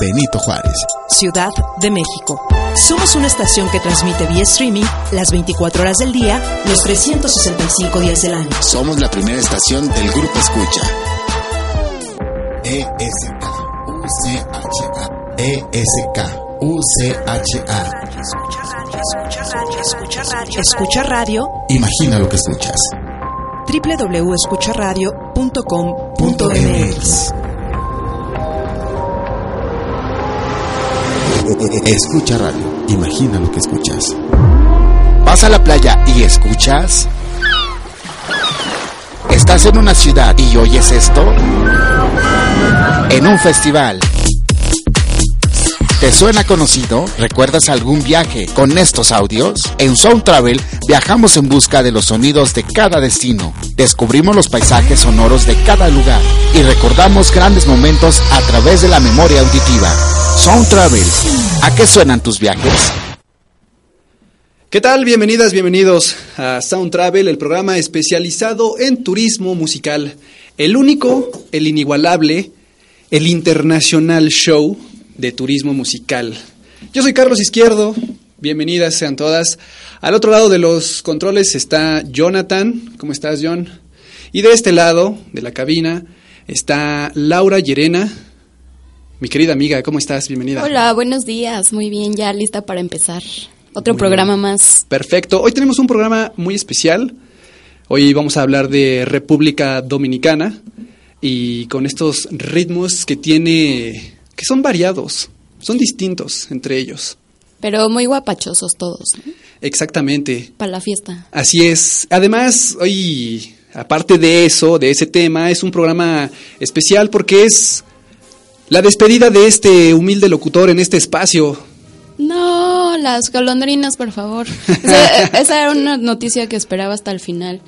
Benito Juárez. Ciudad de México. Somos una estación que transmite vía streaming las 24 horas del día, los 365 días del año. Somos la primera estación del Grupo Escucha. ESK UCHA ESK UCHA Escucha radio. Imagina lo que escuchas. www.escucharadio.com.mx Escucha radio. Imagina lo que escuchas. ¿Vas a la playa y escuchas? ¿Estás en una ciudad y oyes esto? En un festival. ¿Te suena conocido? ¿Recuerdas algún viaje con estos audios? En Sound Travel viajamos en busca de los sonidos de cada destino. Descubrimos los paisajes sonoros de cada lugar y recordamos grandes momentos a través de la memoria auditiva. Sound Travel. ¿A qué suenan tus viajes? ¿Qué tal? Bienvenidas, bienvenidos a Sound Travel, el programa especializado en turismo musical. El único, el inigualable, el internacional show de turismo musical. Yo soy Carlos Izquierdo, bienvenidas sean todas. Al otro lado de los controles está Jonathan, ¿cómo estás John? Y de este lado de la cabina está Laura Llerena, mi querida amiga, ¿cómo estás? Bienvenida. Hola, buenos días, muy bien, ya lista para empezar. Otro Muy programa bien. más. Perfecto, hoy tenemos un programa muy especial. Hoy vamos a hablar de República Dominicana y con estos ritmos que tiene, que son variados, son distintos entre ellos. Pero muy guapachosos todos, ¿no? Exactamente. Para la fiesta. Así es. Además, hoy, aparte de eso, de ese tema, es un programa especial porque es la despedida de este humilde locutor en este espacio. No, las golondrinas, por favor. Esa, esa era una noticia que esperaba hasta el final.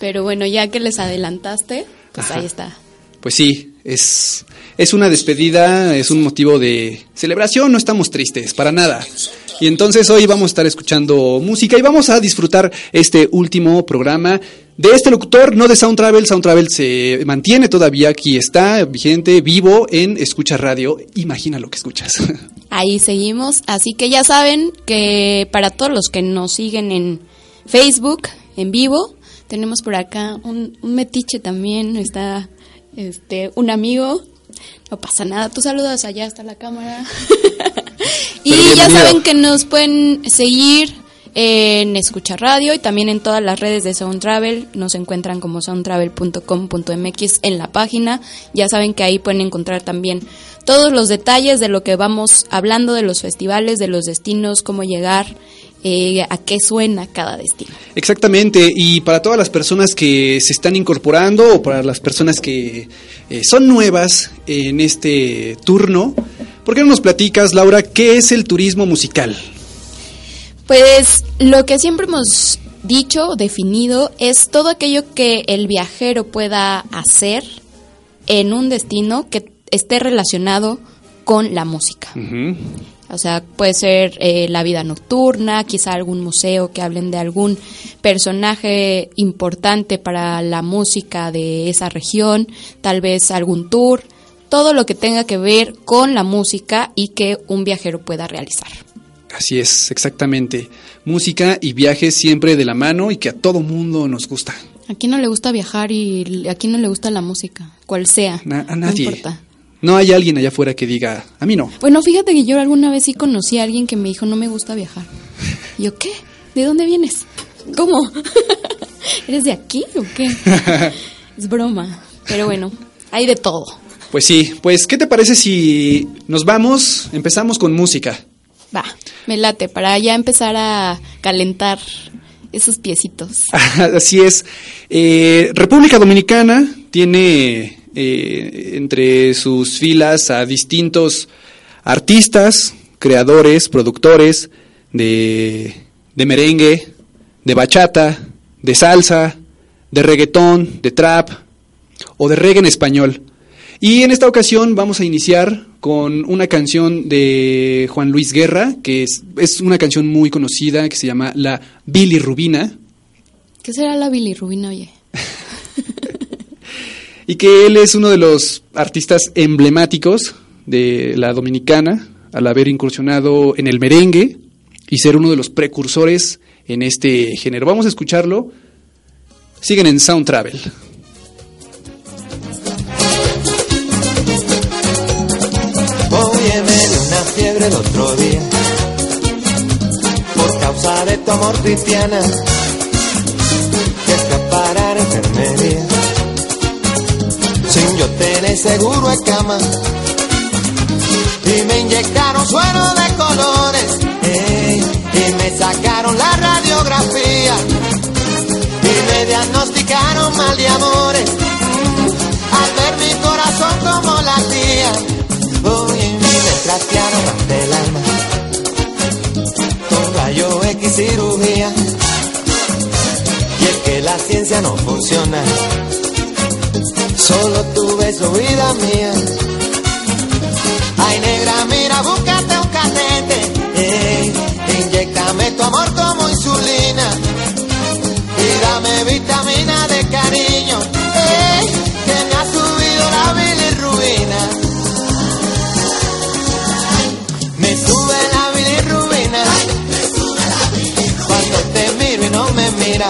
Pero bueno, ya que les adelantaste, pues Ajá. ahí está. Pues sí, es, es una despedida, es un motivo de celebración, no estamos tristes, para nada. Y entonces hoy vamos a estar escuchando música y vamos a disfrutar este último programa de este locutor, no de Sound Travel. Sound Travel se mantiene todavía aquí, está vigente, vivo en Escucha Radio. Imagina lo que escuchas. Ahí seguimos. Así que ya saben que para todos los que nos siguen en Facebook, en vivo, tenemos por acá un, metiche también. Está este un amigo. No pasa nada. Tú saludas allá hasta la cámara. y ya saben que nos pueden seguir en Escucha Radio y también en todas las redes de Sound Travel. Nos encuentran como soundtravel.com.mx en la página. Ya saben que ahí pueden encontrar también todos los detalles de lo que vamos hablando de los festivales, de los destinos, cómo llegar, eh, a qué suena cada destino. Exactamente, y para todas las personas que se están incorporando o para las personas que eh, son nuevas en este turno, ¿por qué no nos platicas, Laura, qué es el turismo musical? Pues lo que siempre hemos dicho, definido, es todo aquello que el viajero pueda hacer en un destino que esté relacionado con la música. O sea, puede ser eh, la vida nocturna, quizá algún museo que hablen de algún personaje importante para la música de esa región, tal vez algún tour, todo lo que tenga que ver con la música y que un viajero pueda realizar. Así es, exactamente. Música y viajes siempre de la mano y que a todo mundo nos gusta. ¿A quién no le gusta viajar y a quién no le gusta la música? Cual sea. Na- a No nadie. importa. No hay alguien allá afuera que diga, a mí no. Bueno, fíjate que yo alguna vez sí conocí a alguien que me dijo, no me gusta viajar. Y yo, ¿qué? ¿De dónde vienes? ¿Cómo? ¿Eres de aquí o qué? es broma. Pero bueno, hay de todo. Pues sí, pues ¿qué te parece si nos vamos, empezamos con música? Va, me late, para ya empezar a calentar esos piecitos. Así es. Eh, República Dominicana tiene eh, entre sus filas a distintos artistas, creadores, productores de, de merengue, de bachata, de salsa, de reggaetón, de trap o de reggae en español. Y en esta ocasión vamos a iniciar con una canción de Juan Luis Guerra, que es, es una canción muy conocida que se llama La Bilirrubina. ¿Qué será la bilirrubina, oye? y que él es uno de los artistas emblemáticos de la dominicana al haber incursionado en el merengue y ser uno de los precursores en este género. Vamos a escucharlo. Siguen en Sound Travel. Oye, me una fiebre el otro día. Por causa de tu amor cristiana que escaparar enfermería. Sin yo tener seguro de cama. Y me inyectaron suero de colores ey, y me sacaron la radiografía. Y me diagnosticaron mal de amores. Al ver mi corazón como latía y me trastearon hasta el alma. Con rayo X cirugía. Y es que la ciencia no funciona. Solo tu beso vida mía. Ay negra, mira, búscate un catete ey, Inyectame tu amor como insulina. Y dame vitamina de cariño Y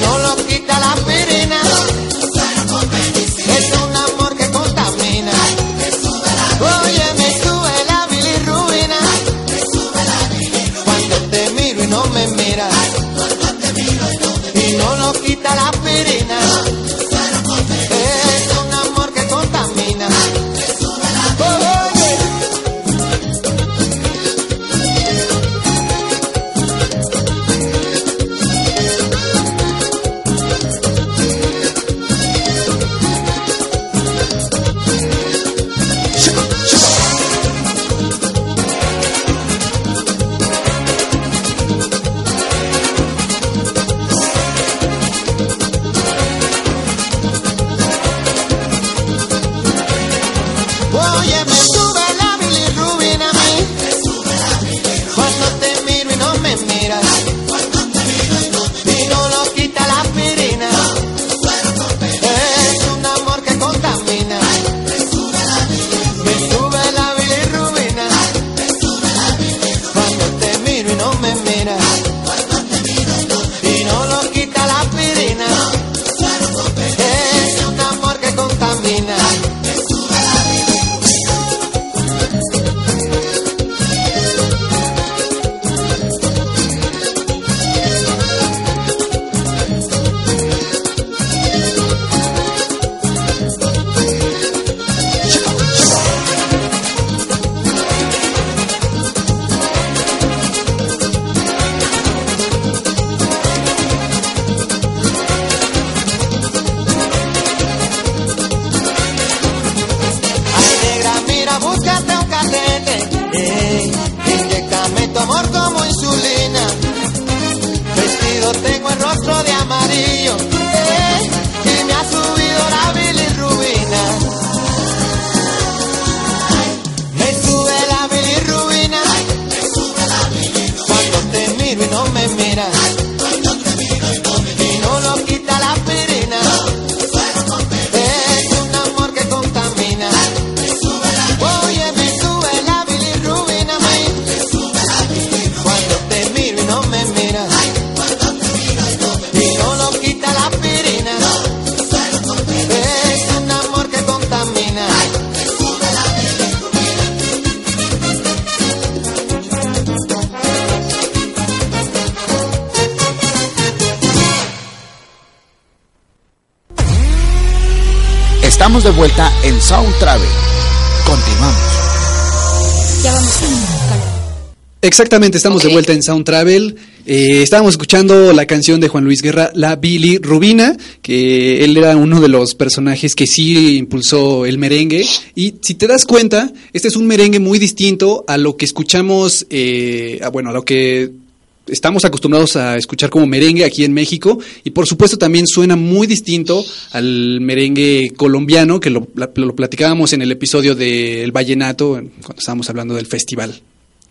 no lo quita la aspirina Estamos de vuelta en Sound Travel. Continuamos. Ya vamos. Exactamente, estamos de vuelta en Sound Travel. Eh, estábamos escuchando la canción de Juan Luis Guerra, La Billy Rubina, que él era uno de los personajes que sí impulsó el merengue. Y si te das cuenta, este es un merengue muy distinto a lo que escuchamos, eh, a, bueno, a lo que estamos acostumbrados a escuchar como merengue aquí en México y por supuesto también suena muy distinto al merengue colombiano que lo, lo platicábamos en el episodio del vallenato cuando estábamos hablando del festival.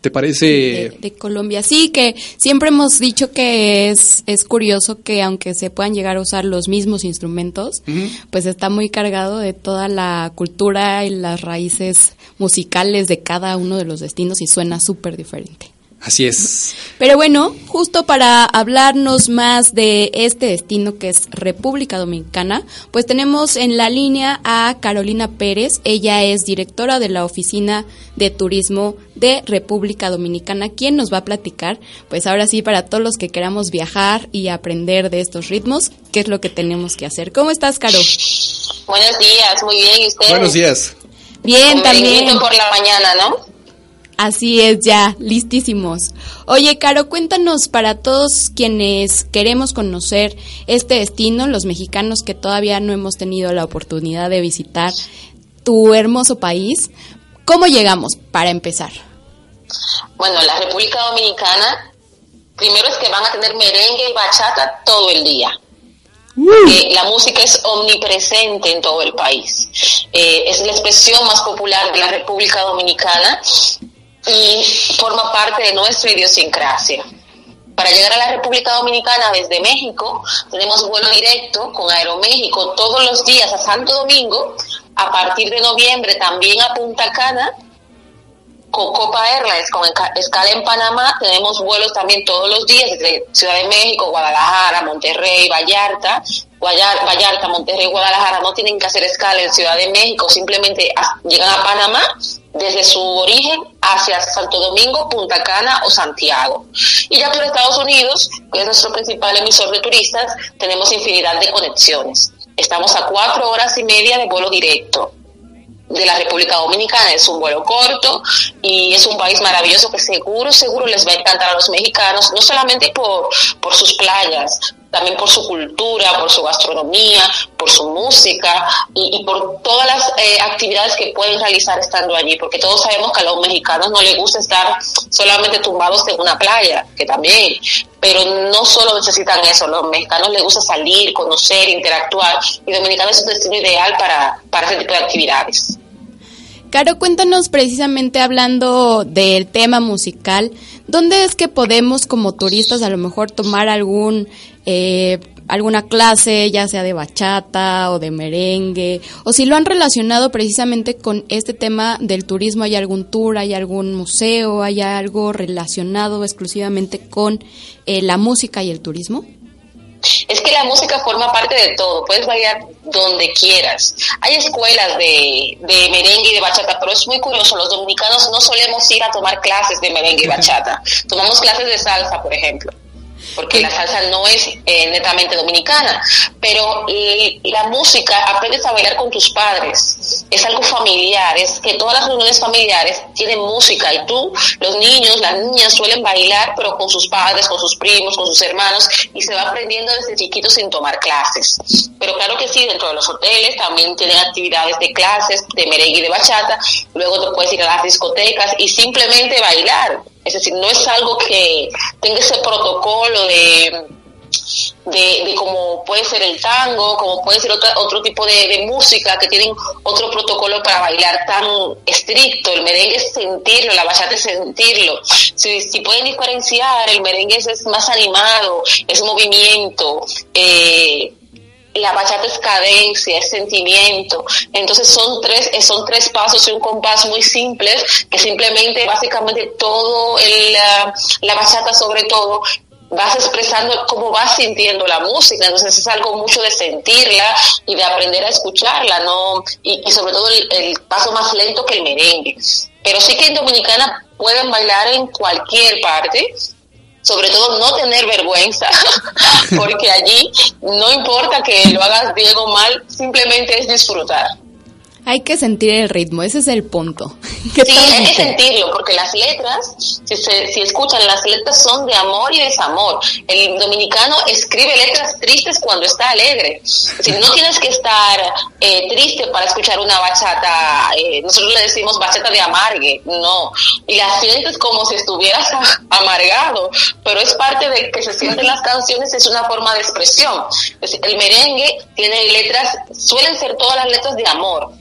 ¿Te parece? De, Colombia, sí, que siempre hemos dicho que es, es curioso que aunque se puedan llegar a usar los mismos instrumentos, pues está muy cargado de toda la cultura y las raíces musicales de cada uno de los destinos y suena súper diferente. Así es. Pero bueno, justo para hablarnos más de este destino que es República Dominicana, pues tenemos en la línea a Carolina Pérez. Ella es directora de la Oficina de Turismo de República Dominicana, quien nos va a platicar, pues ahora sí, para todos los que queramos viajar y aprender de estos ritmos, qué es lo que tenemos que hacer. ¿Cómo estás, Caro? Buenos días, muy bien, ¿y ustedes? Buenos días. Bien, también. por la mañana, ¿no? Así es, ya, listísimos. Oye, Caro, cuéntanos para todos quienes queremos conocer este destino, los mexicanos que todavía no hemos tenido la oportunidad de visitar tu hermoso país, ¿cómo llegamos para empezar? Bueno, la República Dominicana, primero es que van a tener merengue y bachata todo el día. la música es omnipresente en todo el país. Eh, es la expresión más popular de la República Dominicana y forma parte de nuestra idiosincrasia. Para llegar a la República Dominicana desde México, tenemos vuelo directo con Aeroméxico todos los días a Santo Domingo. A partir de noviembre también a Punta Cana. Con Copa Airlines, con escala en Panamá, tenemos vuelos también todos los días desde Ciudad de México, Guadalajara, Monterrey, Vallarta. Vallarta, Monterrey, Guadalajara no tienen que hacer escala en Ciudad de México, simplemente llegan a Panamá desde su origen hacia Santo Domingo, Punta Cana o Santiago. Y ya por Estados Unidos, que es nuestro principal emisor de turistas, tenemos infinidad de conexiones. Estamos a cuatro horas y media de vuelo directo de la República Dominicana. Es un vuelo corto y es un país maravilloso que seguro, seguro les va a encantar a los mexicanos, no solamente por, por sus playas, también por su cultura, por su gastronomía, por su música y, por todas las eh, actividades que pueden realizar estando allí, porque todos sabemos que a los mexicanos no les gusta estar solamente tumbados en una playa, que también, pero no solo necesitan eso, los mexicanos les gusta salir, conocer, interactuar, y Dominicana es un destino ideal para, para ese tipo de actividades. Caro, cuéntanos precisamente hablando del tema musical, ¿dónde es que podemos como turistas a lo mejor tomar algún eh, alguna clase, ya sea de bachata o de merengue, o si lo han relacionado precisamente con este tema del turismo, hay algún tour, hay algún museo, hay algo relacionado exclusivamente con eh, la música y el turismo? Es que la música forma parte de todo, puedes bailar donde quieras. Hay escuelas de, de, merengue y de bachata, pero es muy curioso, los dominicanos no solemos ir a tomar clases de merengue y bachata, tomamos clases de salsa, por ejemplo porque la salsa no es eh, netamente dominicana, pero la música aprendes a bailar con tus padres, es algo familiar, es que todas las reuniones familiares tienen música y tú, los niños, las niñas suelen bailar, pero con sus padres, con sus primos, con sus hermanos, y se va aprendiendo desde chiquito sin tomar clases. Pero claro que sí, dentro de los hoteles también tienen actividades de clases, de merengue y de bachata, luego te puedes ir a las discotecas y simplemente bailar es decir, no es algo que tenga ese protocolo de, de, como puede ser el tango, como puede ser otra, otro tipo de, música que tienen otro protocolo para bailar tan estricto. El merengue es sentirlo, la bachata es sentirlo. Si, si pueden diferenciar, el merengue es, más animado, es movimiento. Eh, la bachata es cadencia, es sentimiento. Entonces son tres, eh, son tres pasos y un compás muy simples que simplemente, básicamente todo el, la, la bachata sobre todo vas expresando cómo vas sintiendo la música, entonces es algo mucho de sentirla y de aprender a escucharla, ¿no? Y, sobre todo el, el, paso más lento que el merengue. Pero sí que en Dominicana pueden bailar en cualquier parte, sobre todo no tener vergüenza, porque allí no importa que lo hagas bien o mal, simplemente es disfrutar. Hay que sentir el ritmo, ese es el punto. Sí, hay que sentirlo, porque las letras, si, se, si escuchan, las letras son de amor y desamor. El dominicano escribe letras tristes cuando está alegre. Si no tienes que estar eh, triste para escuchar una bachata, eh, nosotros le decimos bachata de amargue, no. Y la sientes como si estuvieras amargado, pero es parte de que se sienten las canciones, es una forma de expresión. El merengue tiene letras, suelen ser todas las letras de amor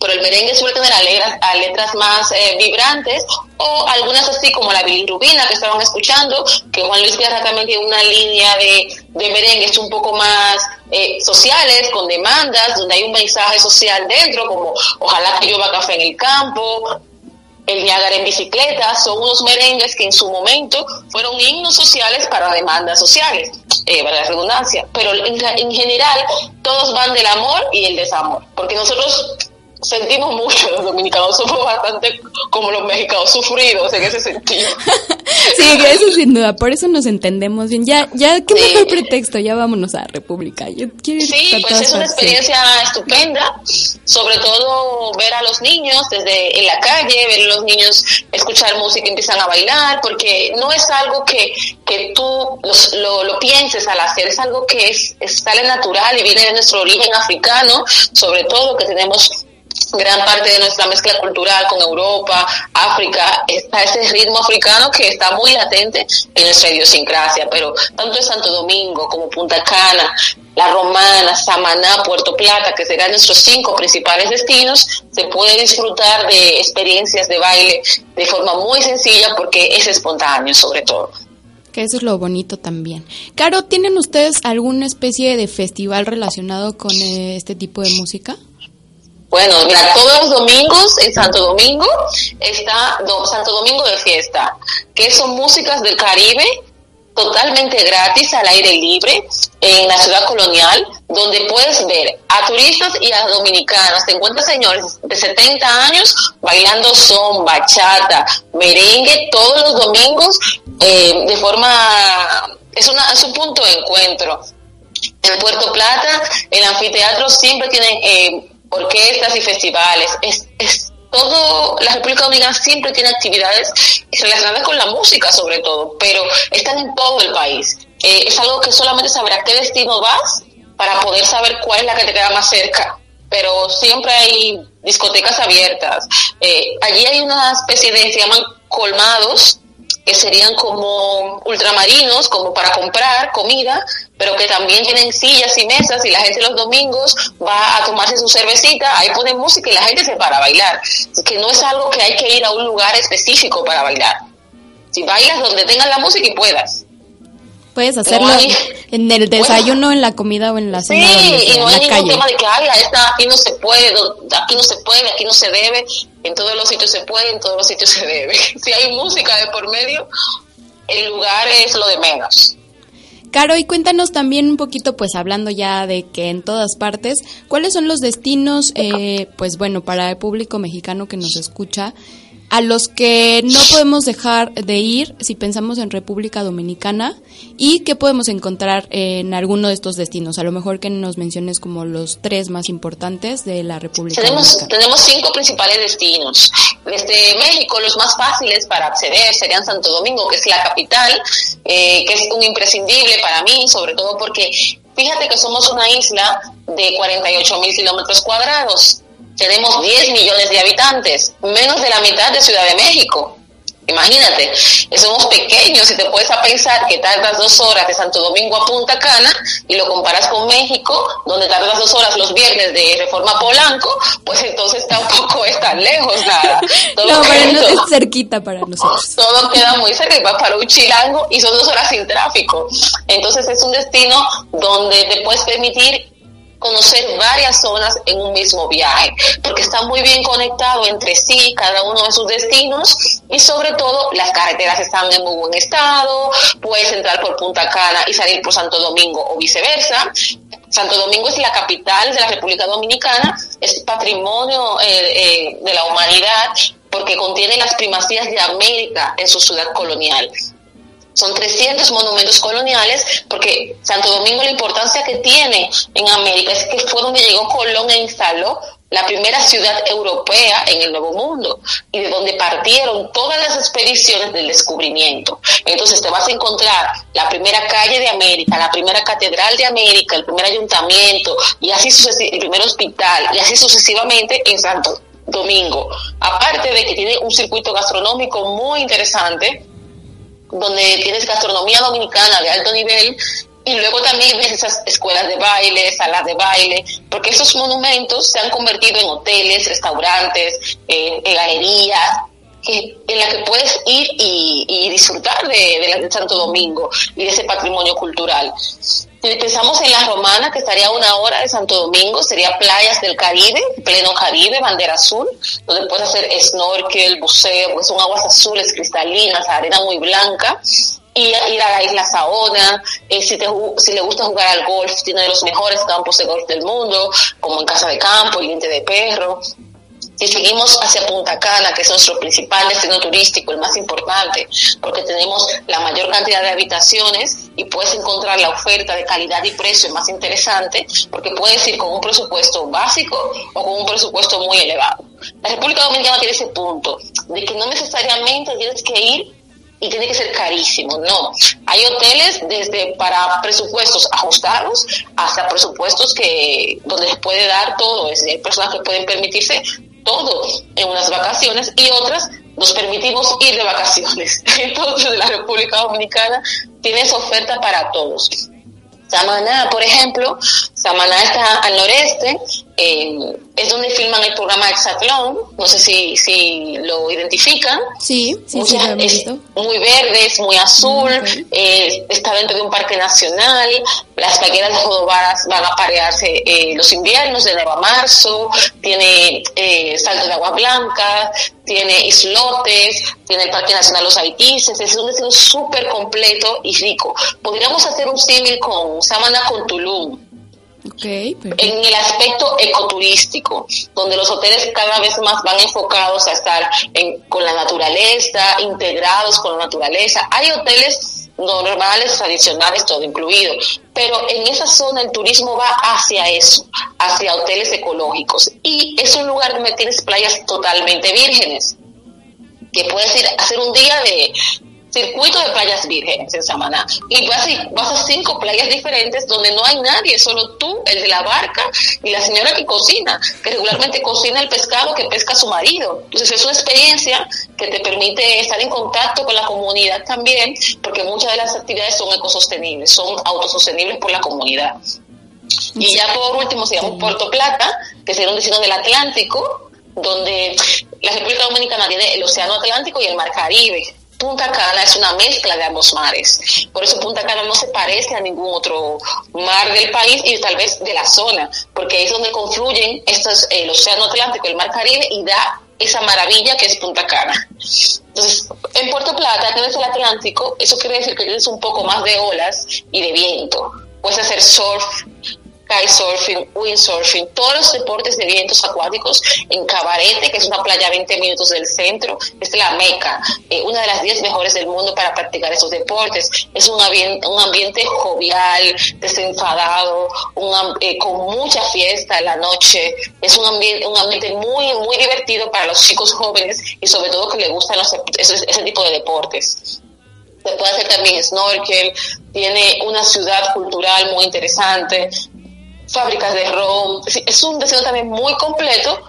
pero el merengue suele tener a letras, más eh, vibrantes o algunas así como la bilirrubina que estaban escuchando, que Juan Luis Guerra también tiene una línea de, de merengues un poco más eh, sociales, con demandas, donde hay un mensaje social dentro, como ojalá que llueva café en el campo, el Niágara en bicicleta, son unos merengues que en su momento fueron himnos sociales para demandas sociales, eh, para la redundancia, pero en, en general todos van del amor y el desamor, porque nosotros sentimos mucho los dominicanos, somos bastante como los mexicanos sufridos en ese sentido. sí, eso sin duda, por eso nos entendemos bien. Ya, ya, qué mejor pretexto, ya vámonos a República. Yo quiero sí, pues es una experiencia estupenda, sobre todo ver a los niños desde en la calle, ver a los niños escuchar música y empiezan a bailar, porque no es algo que, que tú lo, lo, pienses al hacer, es algo que es, es sale natural y viene de nuestro origen africano, sobre todo que tenemos gran parte de nuestra mezcla cultural con Europa, África, está ese ritmo africano que está muy latente en nuestra idiosincrasia, pero tanto en Santo Domingo como Punta Cana, La Romana, Samaná, Puerto Plata, que serán nuestros cinco principales destinos, se puede disfrutar de experiencias de baile de forma muy sencilla porque es espontáneo sobre todo. Que eso es lo bonito también. Caro, ¿tienen ustedes alguna especie de festival relacionado con este tipo de música? Bueno, mira, todos los domingos en Santo Domingo está Santo Domingo de fiesta, que son músicas del Caribe totalmente gratis al aire libre en la ciudad colonial, donde puedes ver a turistas y a dominicanos. Te encuentras señores de 70 años bailando son, bachata, merengue todos los domingos eh, de forma... Es, una, un punto de encuentro. En Puerto Plata, el anfiteatro siempre tiene... Eh, orquestas y festivales. Es, es todo, la República Dominicana siempre tiene actividades relacionadas con la música sobre todo, pero están en todo el país. Eh, es algo que solamente sabrá qué destino vas para poder saber cuál es la que te queda más cerca. Pero siempre hay discotecas abiertas. Eh, allí hay una especie de, se llaman colmados, que serían como ultramarinos, como para comprar comida, pero que también tienen sillas y mesas y la gente los domingos va a tomarse su cervecita, ahí ponen música y la gente se para a bailar. Que no es algo que hay que ir a un lugar específico para bailar. Si bailas donde tengas la música y puedas. Puedes hacerlo en el desayuno, en la comida o en la cena. Sí, y no hay ningún tema de que Ay, aquí no se puede, aquí no se puede, aquí no se debe. En todos los sitios se puede, en todos los sitios se debe. si hay música de por medio, el lugar es lo de menos. Caro, y cuéntanos también un poquito, pues hablando ya de que en todas partes, ¿cuáles son los destinos, eh, pues bueno, para el público mexicano que nos escucha, a los que no podemos dejar de ir si pensamos en República Dominicana y qué podemos encontrar en alguno de estos destinos. A lo mejor que nos menciones como los tres más importantes de la República Dominicana. Tenemos cinco principales destinos. Desde México, los más fáciles para acceder serían Santo Domingo, que es la capital, eh, que es un imprescindible para mí, sobre todo porque fíjate que somos una isla de 48 mil kilómetros cuadrados tenemos 10 millones de habitantes, menos de la mitad de Ciudad de México. Imagínate, somos pequeños y te puedes a pensar que tardas dos horas de Santo Domingo a Punta Cana y lo comparas con México, donde tardas dos horas los viernes de Reforma Polanco, pues entonces tampoco es tan lejos nada. Todo no, pero es cerquita para nosotros. Todo queda muy cerca y vas para un chilango y son dos horas sin tráfico. Entonces es un destino donde te puedes permitir conocer varias zonas en un mismo viaje, porque está muy bien conectado entre sí cada uno de sus destinos y sobre todo las carreteras están en muy buen estado, puedes entrar por Punta Cana y salir por Santo Domingo o viceversa. Santo Domingo es la capital de la República Dominicana, es patrimonio eh, eh, de la humanidad porque contiene las primacías de América en su ciudad colonial. Son 300 monumentos coloniales porque Santo Domingo la importancia que tiene en América es que fue donde llegó Colón e instaló la primera ciudad europea en el Nuevo Mundo y de donde partieron todas las expediciones del descubrimiento. Entonces te vas a encontrar la primera calle de América, la primera catedral de América, el primer ayuntamiento y así el primer hospital y así sucesivamente en Santo Domingo. Aparte de que tiene un circuito gastronómico muy interesante donde tienes gastronomía dominicana de alto nivel y luego también ves esas escuelas de baile, salas de baile, porque esos monumentos se han convertido en hoteles, restaurantes, galerías, en la que puedes ir y, disfrutar de, de, Santo Domingo y de ese patrimonio cultural. Si pensamos en la romana, que estaría a una hora de Santo Domingo, sería playas del Caribe, pleno Caribe, bandera azul, donde puedes hacer snorkel, buceo, pues son aguas azules cristalinas, arena muy blanca, y ir a la isla Saona, eh, si, te, si le gusta jugar al golf, tiene de los mejores campos de golf del mundo, como en Casa de Campo, Diente de Perro. Si seguimos hacia Punta Cana, que es nuestro principal destino turístico, el más importante, porque tenemos la mayor cantidad de habitaciones y puedes encontrar la oferta de calidad y precio más interesante, porque puedes ir con un presupuesto básico o con un presupuesto muy elevado. La República Dominicana tiene ese punto, de que no necesariamente tienes que ir y tiene que ser carísimo. No, hay hoteles desde para presupuestos ajustados hasta presupuestos que donde les puede dar todo. Es decir, hay personas que pueden permitirse todo en unas vacaciones y otras nos permitimos ir de vacaciones. Entonces, la República Dominicana tiene esa oferta para todos. Samaná, por ejemplo, Samaná está al noreste, eh, es donde filman el programa Exatlón, no sé si, si lo identifican. Sí, sí, sí Muy verde, es muy azul, eh, está dentro de un parque nacional, las paqueras de Jodovaras van a parearse eh, los inviernos de enero a marzo, tiene eh, saltos de agua blanca, tiene islotes, tiene el Parque Nacional Los Haitises, es un destino súper completo y rico. Podríamos hacer un símil con Samana con Tulum, en el aspecto ecoturístico, donde los hoteles cada vez más van enfocados a estar con la naturaleza, integrados con la naturaleza. Hay hoteles normales, tradicionales, todo incluido, pero en esa zona el turismo va hacia eso, hacia hoteles ecológicos. Y es un lugar donde tienes playas totalmente vírgenes que puedes ir a hacer un día de, circuito de playas vírgenes en Samaná. Y vas, vas a cinco playas diferentes donde no hay nadie, solo tú, el de la barca y la señora que cocina, que regularmente cocina el pescado que pesca su marido. Entonces es una experiencia que te permite estar en contacto con la comunidad también, porque muchas de las actividades son ecosostenibles, son autosostenibles por la comunidad. Y ya por último se llama Puerto Plata, que será un destino del Atlántico, donde la República Dominicana tiene el Océano Atlántico y el Mar Caribe. Punta Cana es una mezcla de ambos mares. Por eso Punta Cana no se parece a ningún otro mar del país y tal vez de la zona, porque es donde confluyen estos, el Océano Atlántico el Mar Caribe y da esa maravilla que es Punta Cana. Entonces, en Puerto Plata, que es el Atlántico, eso quiere decir que tienes un poco más de olas y de viento. Puedes hacer surf, kitesurfing, windsurfing, todos los deportes de vientos acuáticos en Cabarete, que es una playa a 20 minutos del centro, es la Meca, eh, una de las 10 mejores del mundo para practicar esos deportes. Es un, ambiente, jovial, desenfadado, eh, con mucha fiesta en la noche. Es un ambiente, un ambiente muy, muy divertido para los chicos jóvenes y sobre todo que les gustan ese, ese tipo de deportes se puede hacer también snorkel, tiene una ciudad cultural muy interesante, fábricas de ron. Es un deseo también muy completo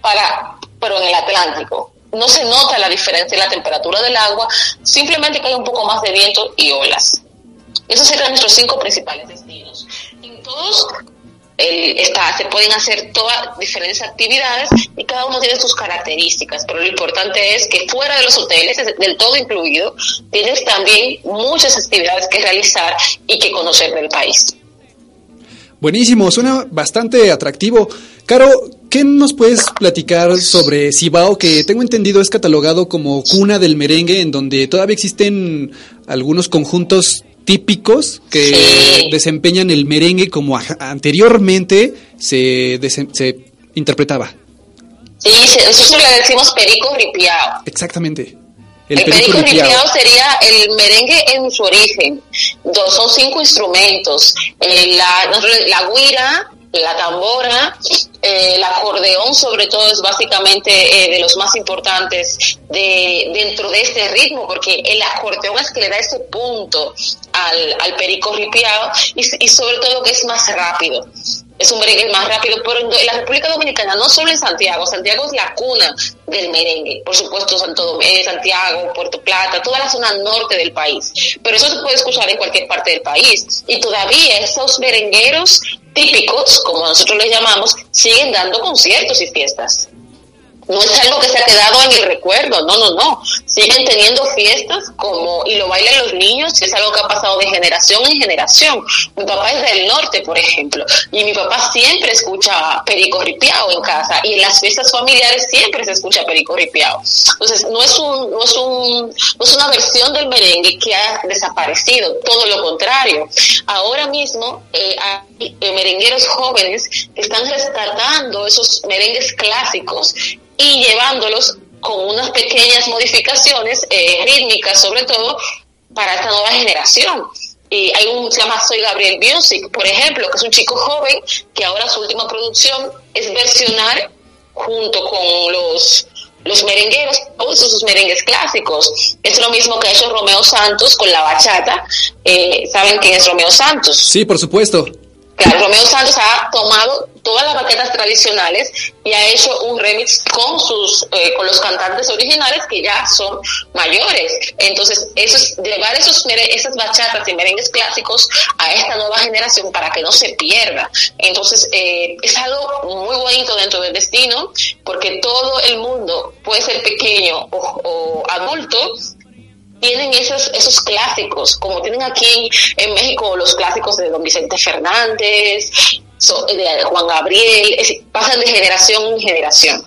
para, pero en el Atlántico. No se nota la diferencia en la temperatura del agua, simplemente que hay un poco más de viento y olas. Esos serían nuestros cinco principales destinos. En todos está, se pueden hacer todas diferentes actividades y cada uno tiene sus características, pero lo importante es que fuera de los hoteles, del todo incluido, tienes también muchas actividades que realizar y que conocer del país. Buenísimo, suena bastante atractivo. Caro, ¿qué nos puedes platicar sobre Cibao, que tengo entendido es catalogado como cuna del merengue, en donde todavía existen algunos conjuntos típicos que desempeñan el merengue como anteriormente se, se interpretaba? Sí, nosotros le decimos perico ripiao. Exactamente. El, perico, ripiao sería el merengue en su origen. Dos, son cinco instrumentos. Eh, la, la guira, la tambora, Eh, el acordeón, sobre todo, es básicamente eh, de los más importantes de, dentro de este ritmo, porque el acordeón es que le da ese punto al, al perico ripiado y, y sobre todo que es más rápido es un merengue más rápido, pero en la República Dominicana, no solo en Santiago, Santiago es la cuna del merengue, por supuesto Santo eh, Santiago, Puerto Plata, toda la zona norte del país, pero eso se puede escuchar en cualquier parte del país. Y todavía esos merengueros típicos, como nosotros les llamamos, siguen dando conciertos y fiestas no es algo que se ha quedado en el recuerdo, no, no, no. Siguen teniendo fiestas como, y lo bailan los niños, y es algo que ha pasado de generación en generación. Mi papá es del norte, por ejemplo, y mi papá siempre escucha perico ripiao en casa, y en las fiestas familiares siempre se escucha perico ripiao. Entonces, no es, un, no, es un, no es una versión del merengue que ha desaparecido, todo lo contrario. Ahora mismo eh, merengueros jóvenes que están rescatando esos merengues clásicos y llevándolos con unas pequeñas modificaciones eh, rítmicas sobre todo para esta nueva generación. Y hay un se llama Soy Gabriel Music, por ejemplo, que es un chico joven que ahora su última producción es versionar junto con los los merengueros, todos sus merengues clásicos. Es lo mismo que ha hecho Romeo Santos con la bachata. Eh, ¿Saben quién es Romeo Santos? Sí, por supuesto. Romeo Santos ha tomado todas las baquetas tradicionales y ha hecho un remix con sus eh, con los cantantes originales que ya son mayores. Entonces, eso es llevar esos esas bachatas y merengues clásicos a esta nueva generación para que no se pierda. Entonces, eh, es algo muy bonito dentro del destino porque todo el mundo puede ser pequeño o adulto tienen esos, esos clásicos, como tienen aquí en México los clásicos de don Vicente Fernández, de Juan Gabriel, pasan de generación en generación.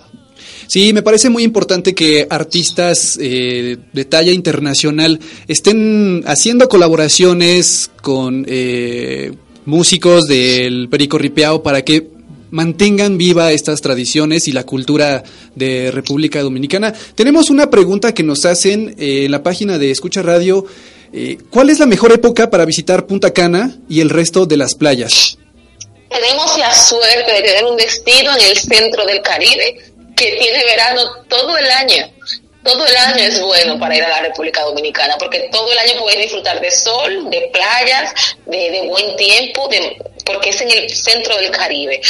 Sí, me parece muy importante que artistas eh, de talla internacional estén haciendo colaboraciones con eh, músicos del Perico Ripeao para que mantengan viva estas tradiciones y la cultura de República Dominicana. Tenemos una pregunta que nos hacen eh, en la página de Escucha Radio. Eh, ¿Cuál es la mejor época para visitar Punta Cana y el resto de las playas? Tenemos la suerte de tener un destino en el centro del Caribe que tiene verano todo el año. Todo el año es bueno para ir a la República Dominicana porque todo el año puedes disfrutar de sol, de playas, de, de buen tiempo, de, porque es en el centro del Caribe.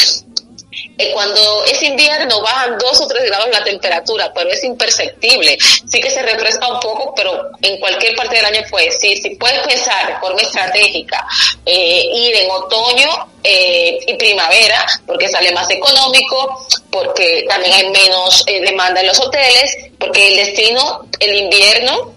Eh, cuando es invierno bajan dos o tres grados la temperatura, pero es imperceptible. Sí que se refresca un poco, pero en cualquier parte del año puede sí, si puedes pensar de forma estratégica eh, ir en otoño eh, y primavera, porque sale más económico, porque también hay menos demanda en los hoteles, porque el destino, el invierno,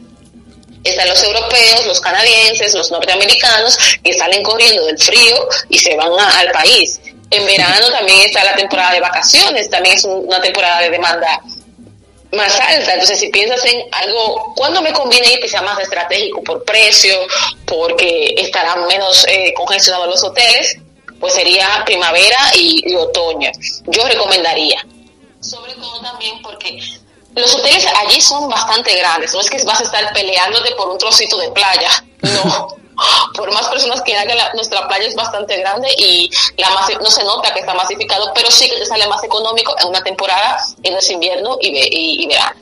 están los europeos, los canadienses, los norteamericanos que salen corriendo del frío y se van al país. En verano también está la temporada de vacaciones, también es una temporada de demanda más alta. Entonces, si piensas en algo, ¿cuándo me conviene ir que sea más estratégico por precio, porque estarán menos eh, congestionados los hoteles? Pues sería primavera y, otoño. Yo recomendaría. Sobre todo también porque los hoteles allí son bastante grandes. No es que vas a estar peleándote por un trocito de playa. No. por más personas que haya, nuestra playa es bastante grande y la no se nota que está masificado, pero sí que te sale más económico en una temporada, en ese invierno y, y, verano.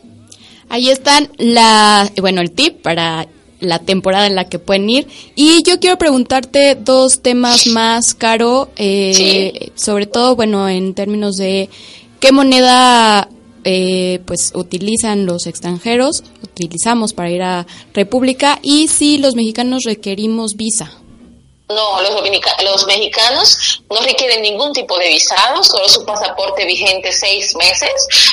Ahí están la, bueno, el tip para la temporada en la que pueden ir. Y yo quiero preguntarte dos temas más, Caro, eh, sobre todo, bueno, en términos de qué moneda eh, pues utilizan los extranjeros, utilizamos para ir a República y si los mexicanos requerimos visa. No, los, los mexicanos no requieren ningún tipo de visado, solo su pasaporte vigente seis meses,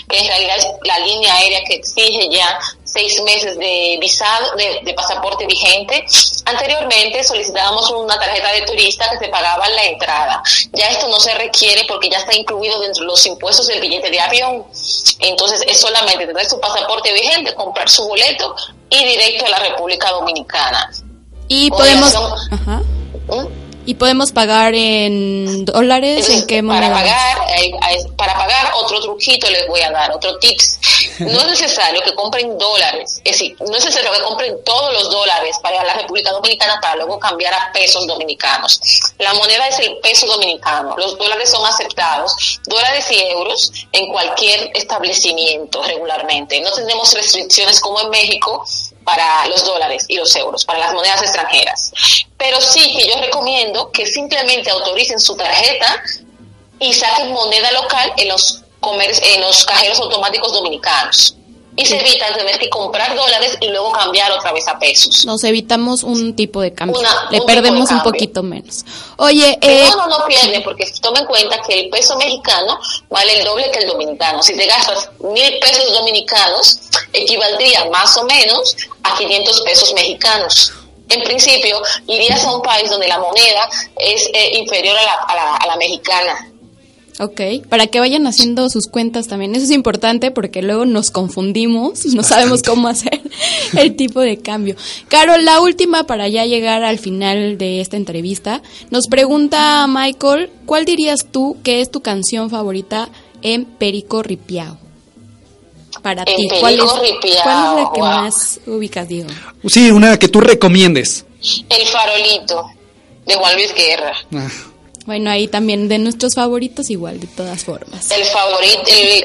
que en realidad es la línea aérea que exige ya seis meses de visado, de, pasaporte vigente. Anteriormente solicitábamos una tarjeta de turista que se pagaba la entrada. Ya esto no se requiere porque ya está incluido dentro de los impuestos del billete de avión. Entonces es solamente tener su pasaporte vigente, comprar su boleto y directo a la República Dominicana. Y podemos... ¿Mm? ¿Y podemos pagar en dólares? ¿En qué para moneda? pagar, eh, eh, para pagar otro truquito les voy a dar, otro tips. No es necesario que compren dólares, es decir, no es necesario que compren todos los dólares para la República Dominicana para luego cambiar a pesos dominicanos. La moneda es el peso dominicano, los dólares son aceptados, dólares y euros en cualquier establecimiento regularmente. No tenemos restricciones como en México para los dólares y los euros, para las monedas extranjeras. Pero sí que yo recomiendo que simplemente autoricen su tarjeta y saquen moneda local en los, comer en los cajeros automáticos dominicanos. Y se evitan tener que comprar dólares y luego cambiar otra vez a pesos. Nos evitamos un tipo de cambio. Una- Le un perdemos un poquito menos. Oye, eh, no, no, no pierde, porque toma en cuenta que el peso mexicano vale el doble que el dominicano. Si te gastas mil pesos dominicanos, equivaldría más o menos a 500 pesos mexicanos. En principio, irías a un país donde la moneda es eh, inferior a la, a, la, a la mexicana. Ok, para que vayan haciendo sus cuentas también. Eso es importante porque luego nos confundimos, no sabemos cómo hacer el tipo de cambio. Caro, la última para ya llegar al final de esta entrevista. Nos pregunta Michael, ¿cuál dirías tú que es tu canción favorita en Perico Ripiao? Para En ti, ¿cuál es, Perico Ripiao, ¿cuál es la que wow. más ubicas, Diego? Sí, una que tú recomiendes. El farolito de Juan Luis Guerra. Ah, Bueno, ahí también de nuestros favoritos igual, de todas formas. El favorito, el,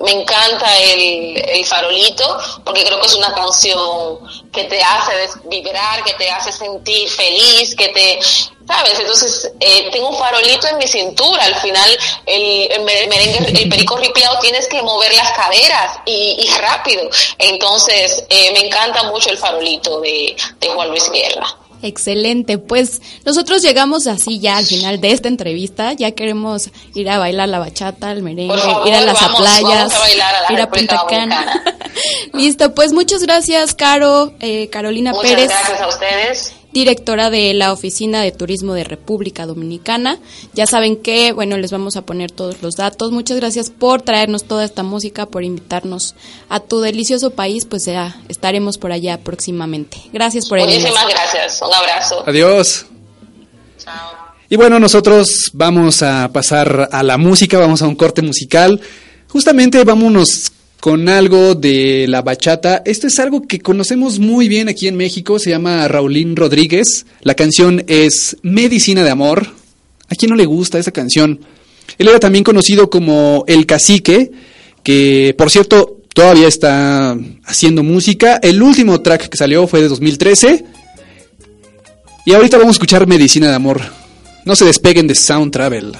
me encanta el, el farolito porque creo que es una canción que te hace vibrar, que te hace sentir feliz, que te, ¿sabes? Entonces, eh, tengo un farolito en mi cintura. Al final, el, el mer- merengue, el perico ripiado, tienes que mover las caderas y, y rápido. Entonces, eh, me encanta mucho el farolito de, de Juan Luis Guerra. Excelente, pues nosotros llegamos así ya al final de esta entrevista, ya queremos ir a bailar la bachata, el merengue, favor, ir a las vamos, playas, vamos a bailar a la ir a Punta Cana. Listo, pues muchas gracias, Caro, eh, Carolina Muchas Pérez, gracias a ustedes. Directora de la Oficina de Turismo de República Dominicana. Ya saben que, bueno, les vamos a poner todos los datos. Muchas gracias por traernos toda esta música, por invitarnos a tu delicioso país, pues ya estaremos por allá próximamente. Gracias por el Muchísimas gracias. Un abrazo. Adiós. Chao. Y bueno, nosotros vamos a pasar a la música, vamos a un corte musical. Justamente vámonos con algo de la bachata. Esto es algo que conocemos muy bien aquí en México, se llama Raulín Rodríguez. La canción es Medicina de Amor. ¿A quién no le gusta esa canción? Él era también conocido como El Cacique, que por cierto todavía está haciendo música. El último track que salió fue de 2013. Y ahorita vamos a escuchar Medicina de Amor. No se despeguen de Sound Travel.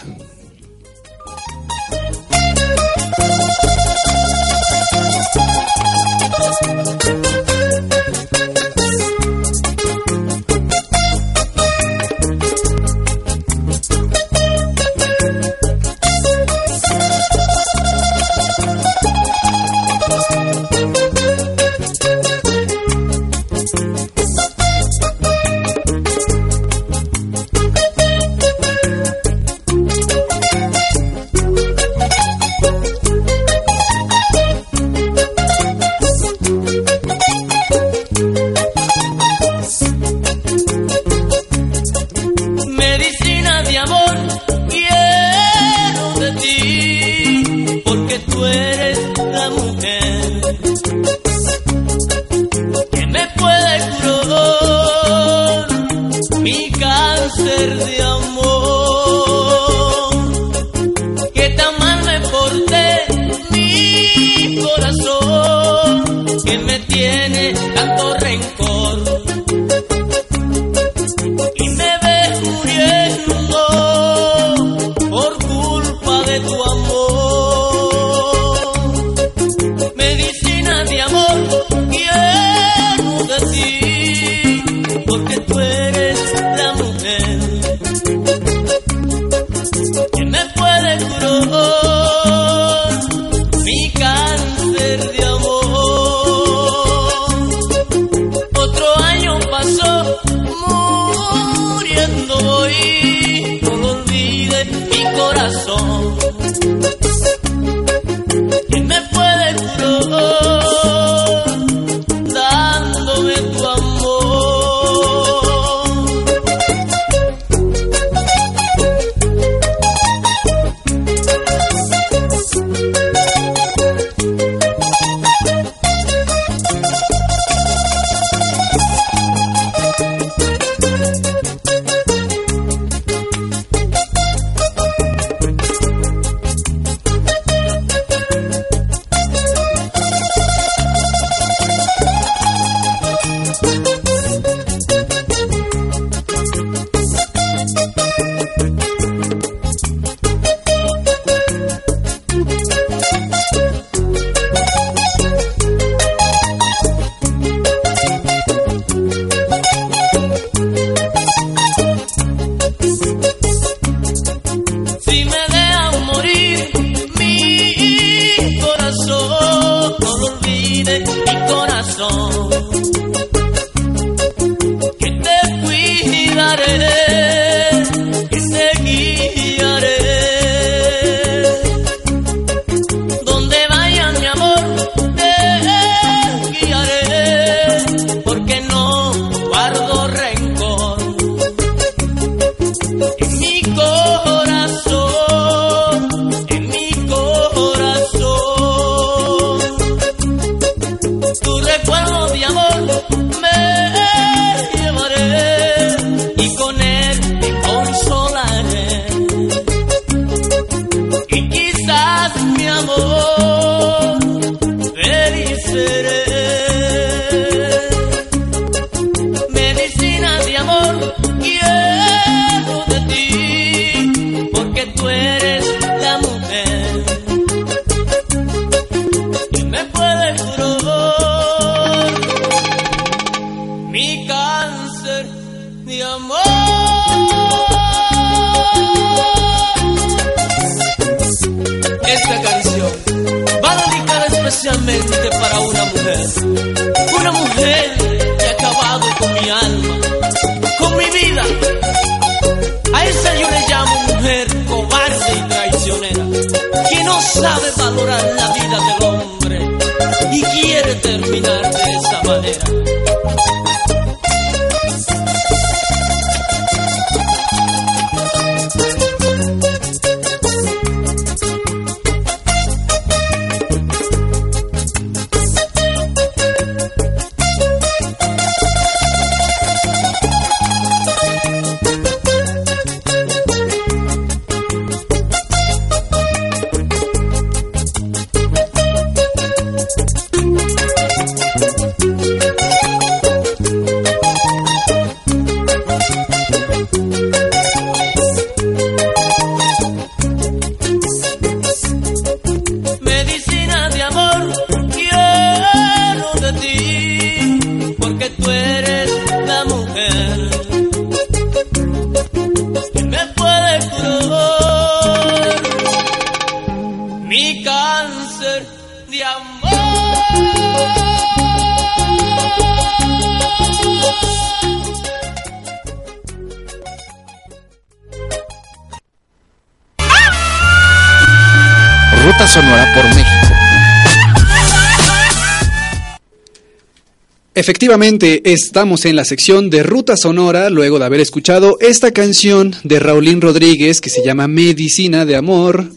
Efectivamente, estamos en la sección de Ruta Sonora luego de haber escuchado esta canción de Raulín Rodríguez que se llama Medicina de Amor.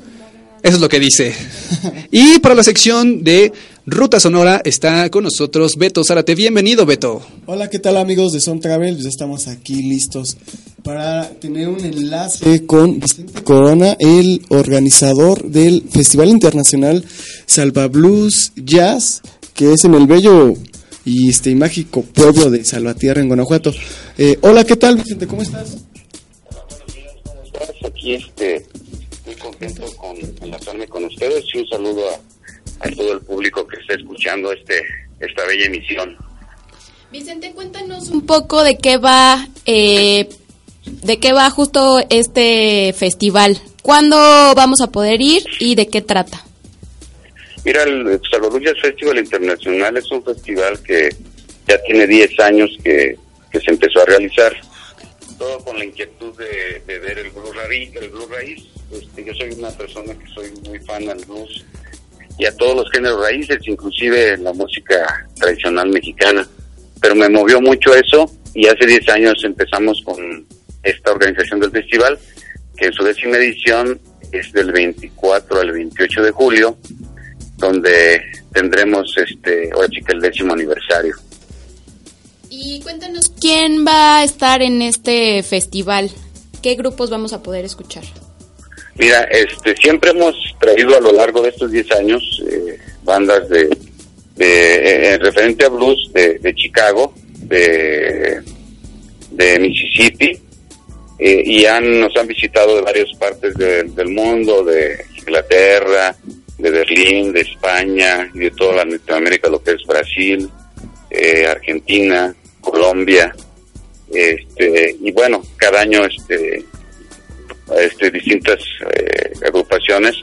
Eso es lo que dice. Y para la sección de Ruta Sonora está con nosotros Beto Zárate. Bienvenido, Beto. Hola, ¿qué tal amigos de Son Travel? Pues estamos aquí listos para tener un enlace con Vicente Corona, el organizador del Festival Internacional Salva Blues Jazz, que es en el bello y este y mágico pueblo de Salvatierra, en Guanajuato. Eh, hola, ¿qué tal Vicente? ¿Cómo estás? Aquí este, muy contento con enlazarme con ustedes y un saludo a, a todo el público que está escuchando este esta bella emisión. Vicente, cuéntanos un poco de qué va, eh, de qué va justo este festival. ¿Cuándo vamos a poder ir y de qué trata? Mira, el Salvador Festival Internacional es un festival que ya tiene 10 años que, que se empezó a realizar. Todo con la inquietud de, ver el blues raíz. El blues raíz. Este, yo soy una persona que soy muy fan del blues y a todos los géneros raíces, inclusive la música tradicional mexicana. Pero me movió mucho eso y hace 10 años empezamos con esta organización del festival, que en su décima edición es del 24 al 28 de julio, donde tendremos este, ahora sí que el décimo aniversario. Y cuéntanos quién va a estar en este festival. ¿Qué grupos vamos a poder escuchar? Mira, este, siempre hemos traído a lo largo de estos 10 años eh, bandas de, de eh, en referente a blues de, de Chicago, de, de Mississippi, eh, y han, nos han visitado de varias partes de- del mundo, de Inglaterra, de Berlín, de España, de toda la Latinoamérica, lo que es Brasil, eh, Argentina, Colombia, este, y bueno, cada año este, este, distintas eh, agrupaciones